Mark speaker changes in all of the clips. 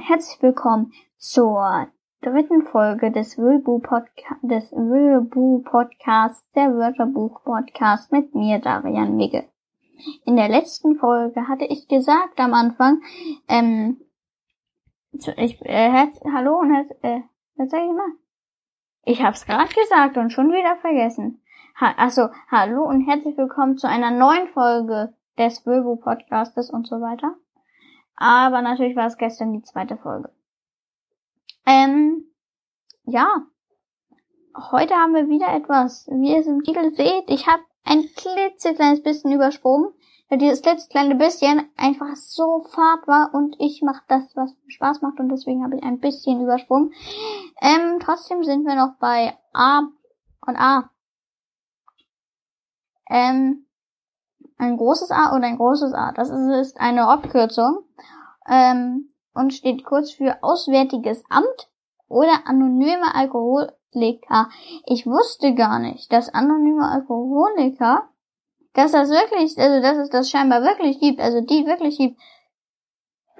Speaker 1: und herzlich willkommen zur dritten Folge des des Wilbu Podcasts, der Wörterbuch Podcast mit mir, Darian Migge. In der letzten Folge hatte ich gesagt am Anfang, ähm, ich, äh, herz, hallo und herz, äh, was sag ich mal? Ich hab's gerade gesagt und schon wieder vergessen. Ha, also, hallo und herzlich willkommen zu einer neuen Folge des Wilbu Podcastes und so weiter. Aber natürlich war es gestern die zweite Folge. Ähm, ja. Heute haben wir wieder etwas. Wie ihr es im Titel seht, ich habe ein klitzekleines bisschen übersprungen, weil dieses klitzekleine bisschen einfach so fad war und ich mache das, was Spaß macht und deswegen habe ich ein bisschen übersprungen. Ähm, trotzdem sind wir noch bei A und A. Ähm, ein großes A und ein großes A. Das ist eine Abkürzung ähm, und steht kurz für Auswärtiges Amt oder anonyme Alkoholiker. Ich wusste gar nicht, dass anonyme Alkoholiker, dass das wirklich, also dass es das scheinbar wirklich gibt, also die wirklich gibt.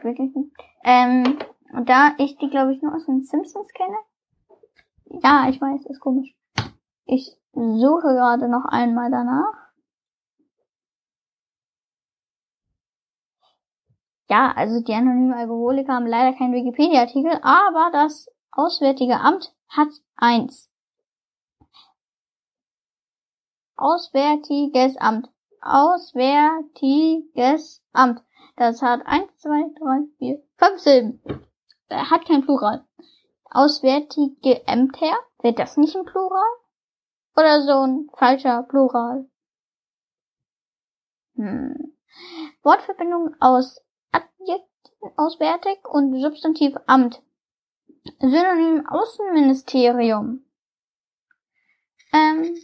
Speaker 1: Wirklich gibt. Ähm, und da ich die, glaube ich, nur aus den Simpsons kenne. Ja, ich weiß, ist komisch. Ich suche gerade noch einmal danach. Ja, also die anonymen Alkoholiker haben leider keinen Wikipedia-Artikel, aber das Auswärtige Amt hat eins. Auswärtiges Amt. Auswärtiges Amt. Das hat eins, zwei, drei, vier, fünf Silben. Er hat kein Plural. Auswärtige Ämter. Wird das nicht ein Plural? Oder so ein falscher Plural? Hm. Wortverbindung aus Adjektiv auswärtig und Substantiv Amt. Synonym Außenministerium. Ähm,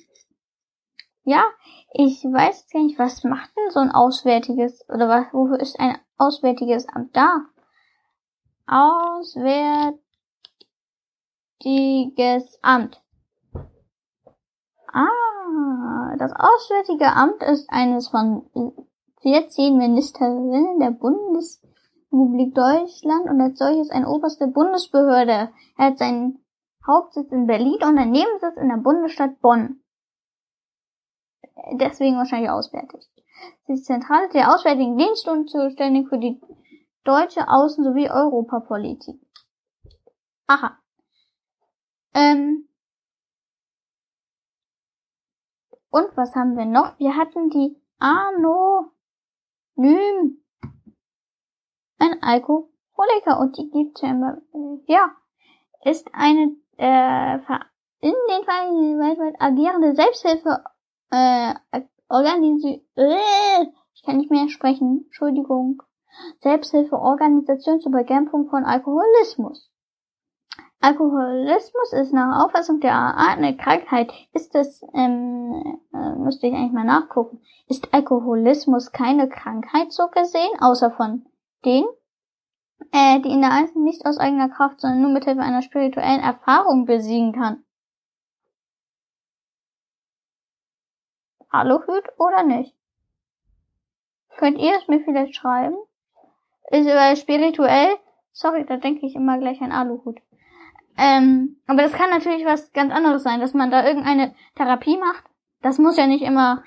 Speaker 1: ja, ich weiß gar nicht, was macht denn so ein auswärtiges, oder was, wofür ist ein auswärtiges Amt da? Auswärtiges Amt. Ah, das Auswärtige Amt ist eines von 14 Ministerinnen der Bundesrepublik Deutschland und als solches eine oberste Bundesbehörde. Er hat seinen Hauptsitz in Berlin und einen Nebensitz in der Bundesstadt Bonn. Deswegen wahrscheinlich auswärtig. Sie ist Zentrale der Auswärtigen Dienste und zuständig für die deutsche Außen- sowie Europapolitik. Aha. Ähm. Und was haben wir noch? Wir hatten die Arno Nym. Ein Alkoholiker und die gibt scheinbar, äh, ja, ist eine äh, in den Vereinigten weltweit agierende Selbsthilfe äh, organisiert. Äh, ich kann nicht mehr sprechen. Entschuldigung. Selbsthilfeorganisation zur Bekämpfung von Alkoholismus. Alkoholismus ist nach Auffassung der AA eine Krankheit. Ist das, ähm, äh, müsste ich eigentlich mal nachgucken. Ist Alkoholismus keine Krankheit so gesehen, außer von denen, äh, die in der Einzelnen nicht aus eigener Kraft, sondern nur mithilfe einer spirituellen Erfahrung besiegen kann? Aluhut oder nicht? Könnt ihr es mir vielleicht schreiben? Ist weil spirituell, sorry, da denke ich immer gleich an Aluhut. Ähm, aber das kann natürlich was ganz anderes sein, dass man da irgendeine Therapie macht. Das muss ja nicht immer,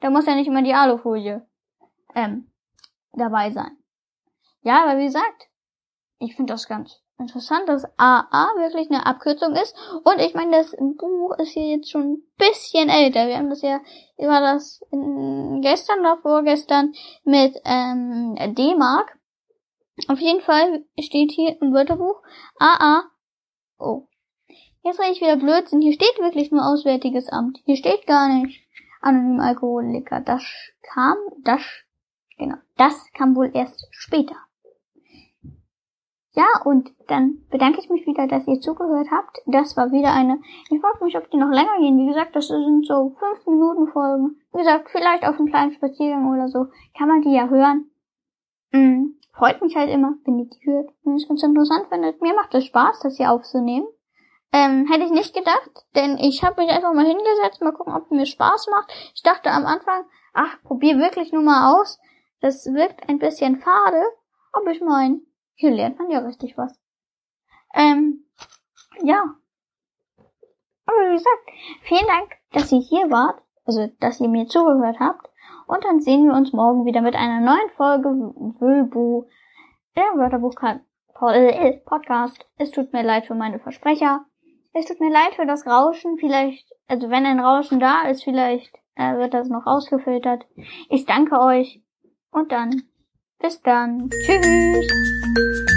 Speaker 1: da muss ja nicht immer die Alufolie ähm, dabei sein. Ja, aber wie gesagt, ich finde das ganz interessant, dass AA wirklich eine Abkürzung ist. Und ich meine, das Buch ist hier jetzt schon ein bisschen älter. Wir haben das ja, war das gestern oder vorgestern mit ähm, D-Mark. Auf jeden Fall steht hier im Wörterbuch AA Oh. Jetzt rede ich wieder Blödsinn. Hier steht wirklich nur Auswärtiges Amt. Hier steht gar nicht anonym Alkoholiker. Das kam, das, genau, das kam wohl erst später. Ja, und dann bedanke ich mich wieder, dass ihr zugehört habt. Das war wieder eine, ich frage mich, ob die noch länger gehen. Wie gesagt, das sind so fünf Minuten Folgen. Wie gesagt, vielleicht auf einem kleinen Spaziergang oder so. Kann man die ja hören. Mhm freut mich halt immer, wenn ihr die hört. Wenn ihr es ganz interessant findet. Mir macht es Spaß, das hier aufzunehmen. Ähm, hätte ich nicht gedacht, denn ich habe mich einfach mal hingesetzt, mal gucken, ob mir Spaß macht. Ich dachte am Anfang, ach, probier wirklich nur mal aus. Das wirkt ein bisschen fade, aber ich mein, Hier lernt man ja richtig was. Ähm, ja. Aber wie gesagt, vielen Dank, dass ihr hier wart, also dass ihr mir zugehört habt. Und dann sehen wir uns morgen wieder mit einer neuen Folge Wölbu, der Wörterbuch Podcast. Es tut mir leid für meine Versprecher. Es tut mir leid für das Rauschen. Vielleicht, also wenn ein Rauschen da ist, vielleicht äh, wird das noch ausgefiltert. Ich danke euch. Und dann, bis dann. Tschüss.